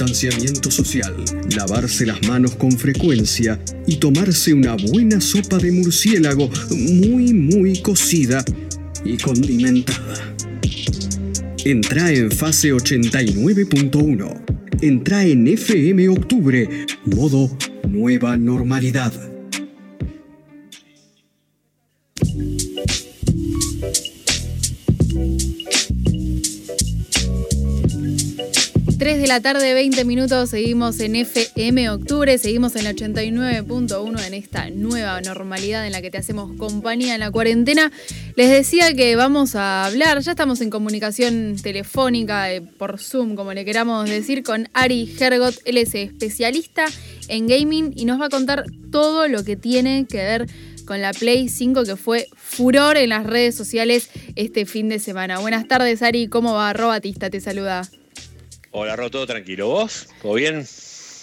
distanciamiento social, lavarse las manos con frecuencia y tomarse una buena sopa de murciélago muy muy cocida y condimentada. Entra en fase 89.1. Entra en FM Octubre, modo nueva normalidad. 3 de la tarde, 20 minutos, seguimos en FM Octubre, seguimos en 89.1 en esta nueva normalidad en la que te hacemos compañía en la cuarentena. Les decía que vamos a hablar, ya estamos en comunicación telefónica, eh, por Zoom, como le queramos decir, con Ari Hergot. Él es especialista en gaming y nos va a contar todo lo que tiene que ver con la Play 5 que fue furor en las redes sociales este fin de semana. Buenas tardes, Ari, ¿cómo va? Robatista te saluda. Hola, Ro, todo tranquilo. ¿Vos? ¿Todo bien?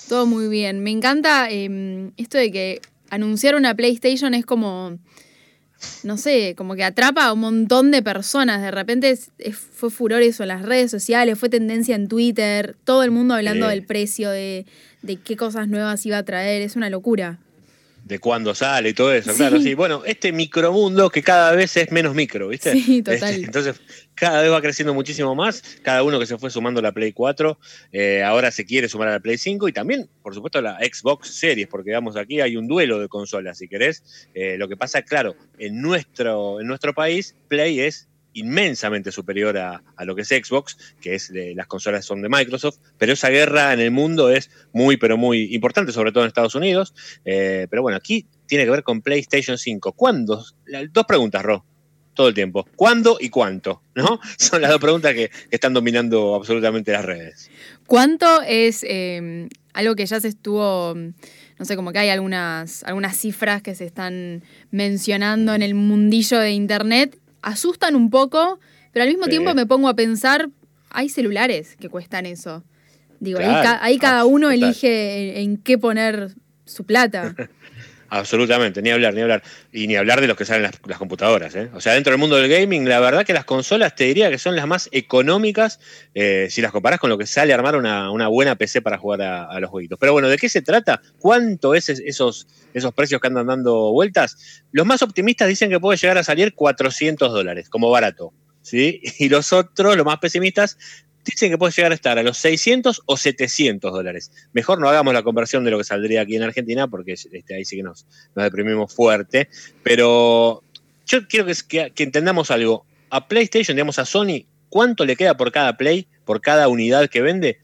Todo muy bien. Me encanta em, esto de que anunciar una PlayStation es como, no sé, como que atrapa a un montón de personas. De repente fue furor eso en las redes sociales, fue tendencia en Twitter, todo el mundo hablando del precio, de, de qué cosas nuevas iba a traer. Es una locura de cuándo sale y todo eso, claro, sí. Bueno, este micromundo que cada vez es menos micro, ¿viste? Sí, total. Este, entonces, cada vez va creciendo muchísimo más. Cada uno que se fue sumando a la Play 4, eh, ahora se quiere sumar a la Play 5 y también, por supuesto, a la Xbox Series, porque vamos, aquí hay un duelo de consolas, si querés. Eh, lo que pasa, claro, en nuestro, en nuestro país, Play es inmensamente superior a, lo que es Xbox, que es las consolas son de Microsoft, pero esa guerra en el mundo es muy, pero muy importante, sobre todo en Estados Unidos. Eh, pero bueno, aquí tiene que ver con PlayStation 5. ¿Cuándo? Dos preguntas, Ro, todo el tiempo. ¿Cuándo y cuánto? ¿No? Son las dos preguntas que, están dominando absolutamente las redes. ¿Cuánto es eh, algo que ya se estuvo no sé, como que hay algunas, algunas cifras que se están mencionando en el mundillo de Internet asustan un poco, pero al mismo tiempo me pongo a pensar, hay celulares que cuestan eso. Digo, ahí, cada uno elige en qué poner su plata. Absolutamente, ni hablar, ni hablar. Y ni hablar de los que salen las, las computadoras. ¿eh? O sea, dentro del mundo del gaming, la verdad que las consolas te diría que son las más económicas eh, si las comparas con lo que sale a armar una, buena PC para jugar a, los jueguitos. Pero bueno, ¿de qué se trata? ¿Cuánto es esos, esos precios que andan dando vueltas? Los más optimistas dicen que puede llegar a salir 400 dólares, como barato. ¿sí? Y los otros, los más pesimistas, dicen que puede llegar a estar a los 600 o 700 dólares. Mejor no hagamos la conversión de lo que saldría aquí en Argentina, porque este, ahí sí que nos, deprimimos fuerte. Pero yo quiero que, entendamos algo. A PlayStation, digamos a Sony, ¿cuánto le queda por cada Play, por cada unidad que vende?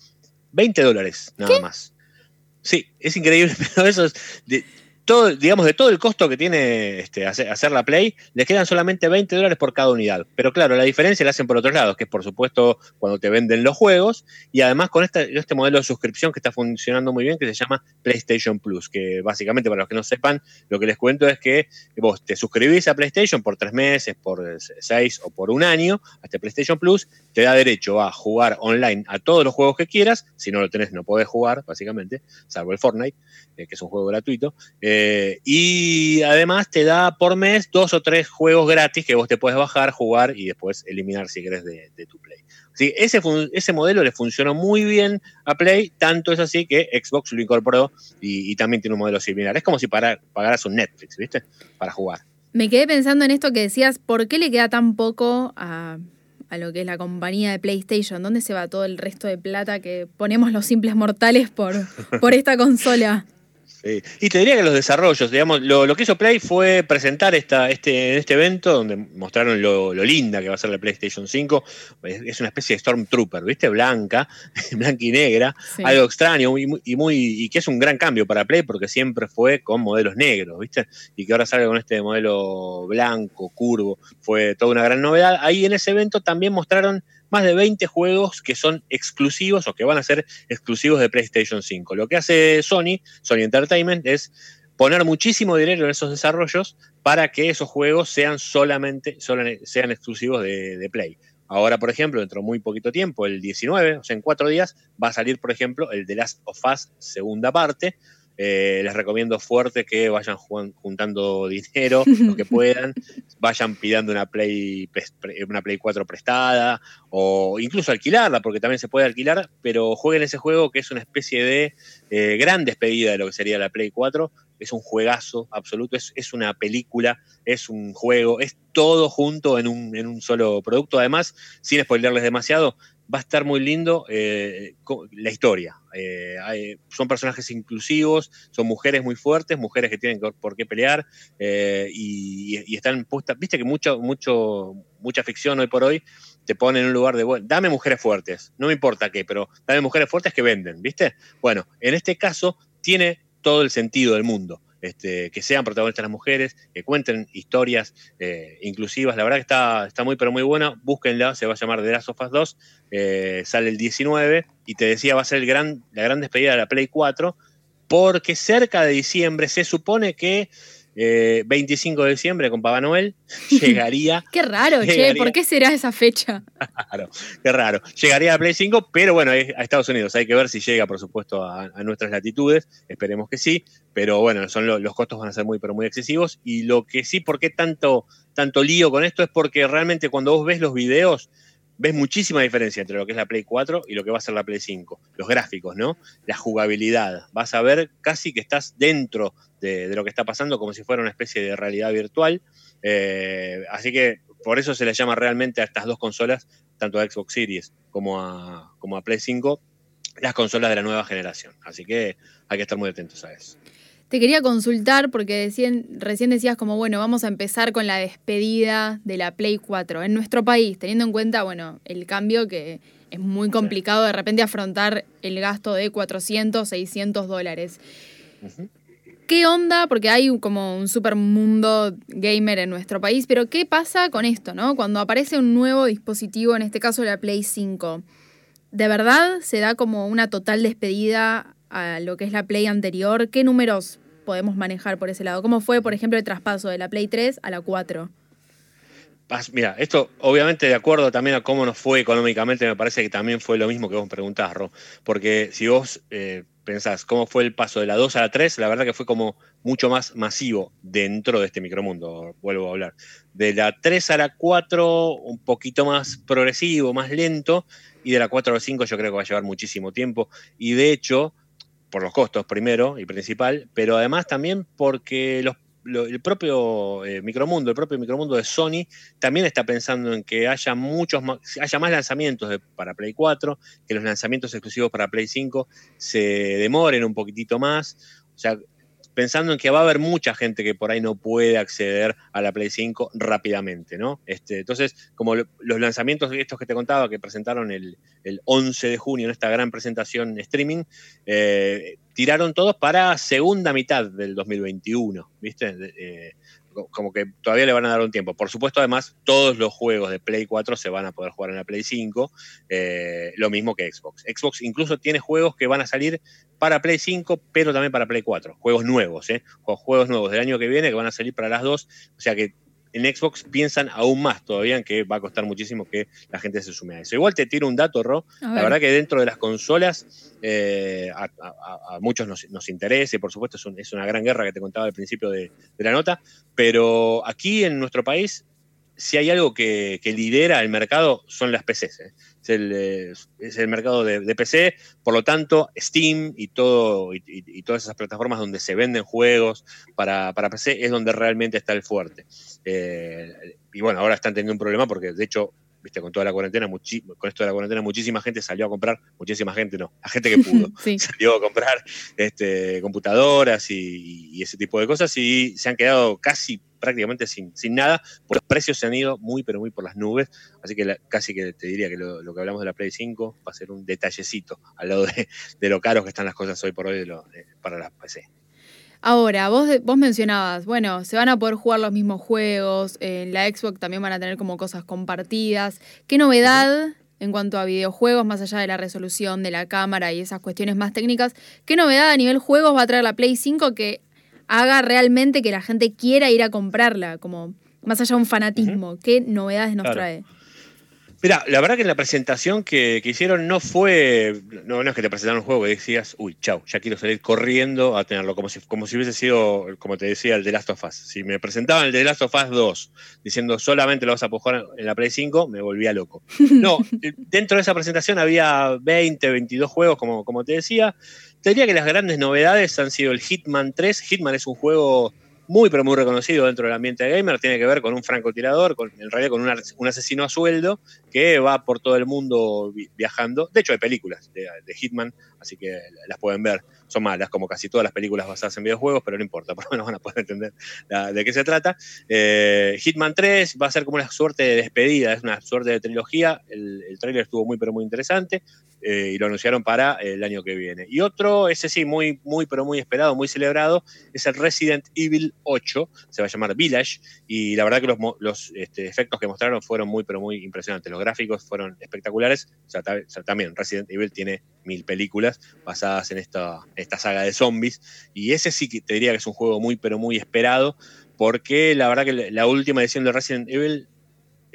20 dólares, nada más. Sí, es increíble, pero eso es todo, digamos, de todo el costo que tiene este, hacer, la Play, le quedan solamente 20 dólares por cada unidad. Pero claro, la diferencia la hacen por otros lados, que es por supuesto cuando te venden los juegos, y además con este, modelo de suscripción que está funcionando muy bien, que se llama PlayStation Plus, que básicamente para los que no sepan, lo que les cuento es que vos te suscribís a PlayStation por tres meses, por seis o por un año, a este PlayStation Plus, te da derecho a jugar online a todos los juegos que quieras, si no lo tenés no podés jugar, básicamente, salvo el Fortnite, eh, que es un juego gratuito. Y además te da por mes dos o tres juegos gratis que vos te puedes bajar, jugar y después eliminar si querés de, tu Play. Sí, ese, ese modelo le funcionó muy bien a Play, tanto es así que Xbox lo incorporó y, también tiene un modelo similar. Es como si pagaras un Netflix, ¿viste? Para jugar. Me quedé pensando en esto que decías, ¿por qué le queda tan poco a, a lo que es la compañía de PlayStation? ¿Dónde se va todo el resto de plata que ponemos los simples mortales por, por esta consola? Y te diría que los desarrollos, digamos, lo, que hizo Play fue presentar esta, este, este evento donde mostraron lo, linda que va a ser la PlayStation 5. Es, una especie de Stormtrooper, ¿viste? Blanca, blanca y negra, algo extraño y, y, muy, y que es un gran cambio para Play porque siempre fue con modelos negros, ¿viste? Y que ahora salga con este modelo blanco, curvo, fue toda una gran novedad. Ahí en ese evento también mostraron más de 20 juegos que son exclusivos o que van a ser exclusivos de PlayStation 5. Lo que hace Sony, Sony Entertainment, es poner muchísimo dinero en esos desarrollos para que esos juegos sean solamente sean exclusivos de, Play. Ahora, por ejemplo, dentro de muy poquito tiempo, el 19, o sea, en cuatro días, va a salir, por ejemplo, el The Last of Us segunda parte, Eh, les recomiendo fuerte que vayan juntando dinero, lo que puedan, vayan pidiendo una Play, una Play 4 prestada o incluso alquilarla, porque también se puede alquilar, pero jueguen ese juego que es una especie de eh, gran despedida de lo que sería la Play 4. Es un juegazo absoluto, es, es una película, es un juego, es todo junto en un, en un solo producto. Además, sin spoilerles demasiado, va a estar muy lindo eh, la historia. Eh, son personajes inclusivos, son mujeres muy fuertes, mujeres que tienen por qué pelear eh, y, están puestas. Viste que mucho, mucho, mucha ficción hoy por hoy te pone en un lugar de, bueno, dame mujeres fuertes, no me importa qué, pero dame mujeres fuertes que venden, ¿viste? Bueno, en este caso tiene todo el sentido del mundo. Este, que sean protagonistas las mujeres, que cuenten historias eh, inclusivas. La verdad que está, está muy, pero muy buena. Búsquenla, se va a llamar The Last of Us 2. Eh, sale el 19 y te decía, va a ser gran, la gran despedida de la Play 4, porque cerca de diciembre se supone que 25 eh, de diciembre con Papá Noel, llegaría. qué raro, che, ¿por qué será esa fecha? Claro, qué raro. Llegaría a Play 5, pero bueno, a Estados Unidos. Hay que ver si llega, por supuesto, a, nuestras latitudes. Esperemos que sí. Pero bueno, son los costos van a ser muy, pero muy excesivos. Y lo que sí, ¿por qué tanto, tanto lío con esto? Es porque realmente cuando vos ves los videos, ves muchísima diferencia entre lo que es la Play 4 y lo que va a ser la Play 5. Los gráficos, ¿no? La jugabilidad. Vas a ver casi que estás dentro de, lo que está pasando como si fuera una especie de realidad virtual. Eh, así que por eso se le llama realmente a estas dos consolas, tanto a Xbox Series como a, como a Play 5, las consolas de la nueva generación. Así que hay que estar muy atentos a eso. Te quería consultar porque recién decías como, bueno, vamos a empezar con la despedida de la Play 4 en nuestro país, teniendo en cuenta, bueno, el cambio que es muy complicado de repente afrontar el gasto de 400, 600 dólares. ¿Qué onda? Porque hay como un super mundo gamer en nuestro país, pero ¿qué pasa con esto, no? Cuando aparece un nuevo dispositivo, en este caso la Play 5, ¿de verdad se da como una total despedida a lo que es la Play anterior? ¿Qué números podemos manejar por ese lado. ¿Cómo fue, por ejemplo, el traspaso de la Play 3 a la 4? Mira, esto obviamente de acuerdo también a cómo nos fue económicamente, me parece que también fue lo mismo que vos preguntás, Ro. Porque si vos eh, pensás cómo fue el paso de la 2 a la 3, la verdad que fue como mucho más masivo dentro de este micromundo, vuelvo a hablar. De la 3 a la 4, un poquito más progresivo, más lento, y de la 4 a la 5 yo creo que va a llevar muchísimo tiempo. Y de hecho, por los costos primero y principal, pero además también porque el propio eh, micromundo, el propio micromundo de Sony también está pensando en que haya muchos más, haya más lanzamientos para Play 4, que los lanzamientos exclusivos para Play 5 se demoren un poquitito más. O sea, pensando en que va a haber mucha gente que por ahí no puede acceder a la Play 5 rápidamente, ¿no? Este, entonces, como los lanzamientos estos que te contaba, que presentaron el, 11 de junio en esta gran presentación streaming, eh, tiraron todos para segunda mitad del 2021, ¿viste? Eh, como que todavía le van a dar un tiempo. Por supuesto, además, todos los juegos de Play 4 se van a poder jugar en la Play 5, eh, lo mismo que Xbox. Xbox incluso tiene juegos que van a salir para Play 5, pero también para Play 4. Juegos nuevos, ¿eh? Juegos nuevos del año que viene que van a salir para las dos. O sea que en Xbox piensan aún más todavía en que va a costar muchísimo que la gente se sume a eso. Igual te tiro un dato, Ro. La verdad que dentro de las consolas eh, a, muchos nos, interesa y por supuesto es, una gran guerra que te contaba al principio de, la nota, pero aquí en nuestro país si hay algo que, lidera el mercado son las PCs. ¿eh? Es, el, mercado de, PC, por lo tanto, Steam y, todo, y, todas esas plataformas donde se venden juegos para, para PC es donde realmente está el fuerte. Eh, y bueno, ahora están teniendo un problema porque de hecho viste, con toda la cuarentena, con esto de la cuarentena, muchísima gente salió a comprar, muchísima gente no, la gente que pudo, salió a comprar este, computadoras y, ese tipo de cosas y se han quedado casi prácticamente sin, sin nada, porque los precios se han ido muy, pero muy por las nubes, así que casi que te diría que lo, que hablamos de la Play 5 va a ser un detallecito al lado de, lo caros que están las cosas hoy por hoy para las PC. Ahora, vos, vos mencionabas, bueno, se van a poder jugar los mismos juegos, en la Xbox también van a tener como cosas compartidas. ¿Qué novedad en cuanto a videojuegos, más allá de la resolución de la cámara y esas cuestiones más técnicas, qué novedad a nivel juegos va a traer la Play 5 que haga realmente que la gente quiera ir a comprarla, como más allá de un fanatismo? ¿Qué novedades nos trae? Mira, la verdad que en la presentación que, hicieron no fue. No, es que te presentaron un juego y decías, uy, chau, ya quiero salir corriendo a tenerlo, como si, como si hubiese sido, como te decía, el The Last of Us. Si me presentaban el The Last of Us 2 diciendo solamente lo vas a jugar en la Play 5, me volvía loco. No, dentro de esa presentación había 20, 22 juegos, como, como te decía. Te diría que las grandes novedades han sido el Hitman 3. Hitman es un juego muy pero muy reconocido dentro del ambiente gamer, tiene que ver con un francotirador, en realidad con un, asesino a sueldo que va por todo el mundo viajando. De hecho hay películas de Hitman, así que las pueden ver son malas, como casi todas las películas basadas en videojuegos, pero no importa, por lo menos van a poder entender de qué se trata. Eh, Hitman 3 va a ser como una suerte de despedida, es una suerte de trilogía. El, el tráiler estuvo muy, pero muy interesante eh, y lo anunciaron para el año que viene. Y otro, ese sí, muy, muy, pero muy esperado, muy celebrado, es el Resident Evil 8, se va a llamar Village, y la verdad que los, este, efectos que mostraron fueron muy, pero muy impresionantes. Los gráficos fueron espectaculares. O sea, también Resident Evil tiene mil películas basadas en esta, esta saga de zombies. Y ese sí que te diría que es un juego muy, pero muy esperado, porque la verdad que la última edición de Resident Evil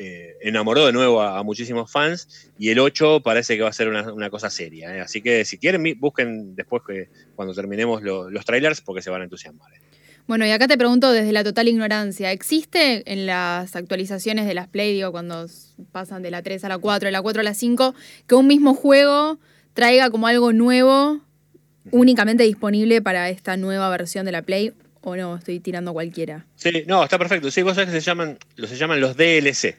eh, enamoró de nuevo a, muchísimos fans y el 8 parece que va a ser una, cosa seria. ¿eh? Así que si quieren, busquen después que cuando terminemos los trailers porque se van a entusiasmar. ¿eh? Bueno, y acá te pregunto desde la total ignorancia, ¿existe en las actualizaciones de las Play, digo, cuando pasan de la 3 a la 4, de la 4 a la 5, que un mismo juego traiga como algo nuevo únicamente disponible para esta nueva versión de la Play o no, estoy tirando cualquiera. Sí, no, está perfecto. Sí, cosas que se llaman, se llaman los DLC.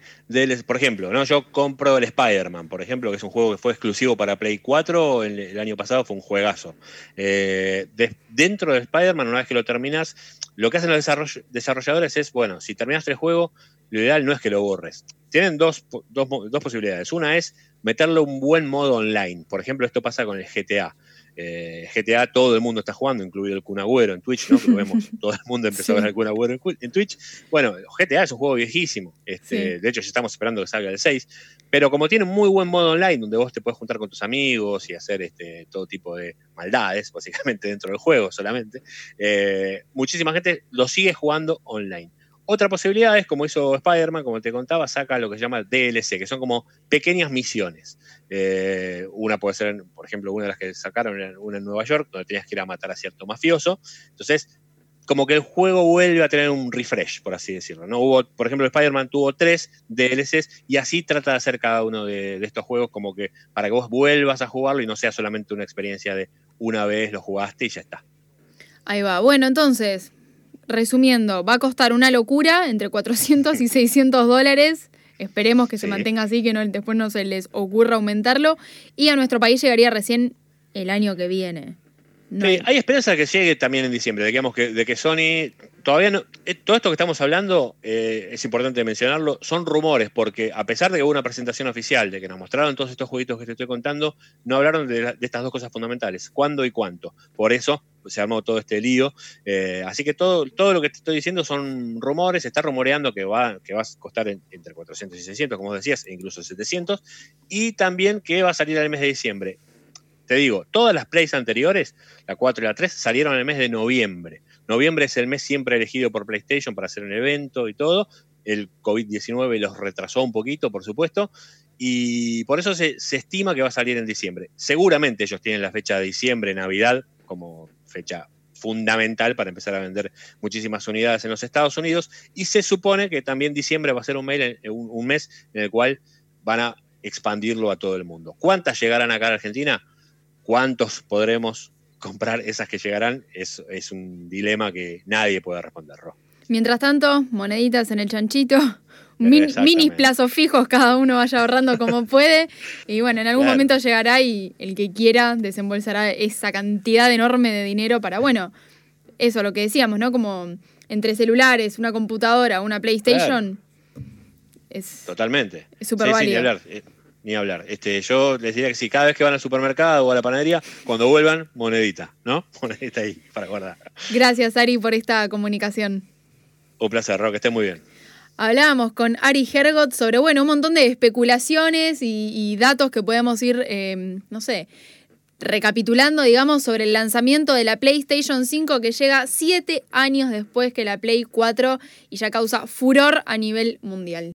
por ejemplo, ¿no? yo compro el Spider-Man, por ejemplo, que es un juego que fue exclusivo para Play 4, el, año pasado fue un juegazo. Eh, dentro del Spider-Man, una vez que lo terminas, lo que hacen los desarrolladores es, bueno, si terminaste el juego, lo ideal no es que lo borres. Tienen dos, dos posibilidades. Una es meterle un buen modo online. Por ejemplo, esto pasa con el GTA. Eh, GTA todo el mundo está jugando, incluido el Kun en Twitch, ¿no? Que vemos, todo el mundo empezó a ver el Kun en, Twitch. Bueno, GTA es un juego viejísimo. Este, De hecho, ya estamos esperando que salga el 6. Pero como tiene un muy buen modo online, donde vos te puedes juntar con tus amigos y hacer este, todo tipo de maldades, básicamente dentro del juego solamente, eh, muchísima gente lo sigue jugando online. Otra posibilidad es, como hizo Spider-Man, como te contaba, saca lo que se llama DLC, que son como pequeñas misiones. Eh, una puede ser, por ejemplo, una de las que sacaron, una en Nueva York, donde tenías que ir a matar a cierto mafioso. Entonces, como que el juego vuelve a tener un refresh, por así decirlo. ¿no? Hubo, por ejemplo, Spider-Man tuvo tres DLCs y así trata de hacer cada uno de, de, estos juegos como que para que vos vuelvas a jugarlo y no sea solamente una experiencia de una vez lo jugaste y ya está. Ahí va. Bueno, entonces, resumiendo, va a costar una locura, entre 400 y 600 dólares. Esperemos que se mantenga así, que no, después no se les ocurra aumentarlo. Y a nuestro país llegaría recién el año que viene. hay... esperanza de que llegue también en diciembre, digamos que, de que Sony todavía no. Eh, todo esto que estamos hablando, eh, es importante mencionarlo, son rumores, porque a pesar de que hubo una presentación oficial, de que nos mostraron todos estos jueguitos que te estoy contando, no hablaron de, estas dos cosas fundamentales: cuándo y cuánto. Por eso se armó todo este lío. Eh, así que todo, todo lo que te estoy diciendo son rumores. Está rumoreando que va, que va a costar entre 400 y 600, como decías, e incluso 700. Y también que va a salir el mes de diciembre. Te digo, todas las plays anteriores, la 4 y la 3, salieron en el mes de noviembre. Noviembre es el mes siempre elegido por PlayStation para hacer un evento y todo. El COVID-19 los retrasó un poquito, por supuesto, y por eso se, estima que va a salir en diciembre. Seguramente ellos tienen la fecha de diciembre, Navidad, como fecha fundamental para empezar a vender muchísimas unidades en los Estados Unidos y se supone que también diciembre va a ser un, un mes en el cual van a expandirlo a todo el mundo. ¿Cuántas llegarán acá a Argentina? ¿Cuántos podremos comprar esas que llegarán es, es un dilema que nadie puede responder, Mientras tanto, moneditas en el chanchito, mini, plazos fijos, cada uno vaya ahorrando como puede. Y bueno, en algún momento llegará y el que quiera desembolsará esa cantidad enorme de dinero para, bueno, eso, lo que decíamos, ¿no? Como entre celulares, una computadora, una PlayStation. Es Totalmente. Es súper válido. Eh, ni hablar. Este, yo les diría que si cada vez que van al supermercado o a la panadería, cuando vuelvan, monedita, ¿no? Monedita ahí para guardar. Gracias, Ari, por esta comunicación. Un placer, Rock, que esté muy bien. Hablábamos con Ari Hergot sobre, bueno, un montón de especulaciones y, datos que podemos ir, em, no sé, recapitulando, digamos, sobre el lanzamiento de la PlayStation 5 que llega siete años después que la Play 4 y ya causa furor a nivel mundial.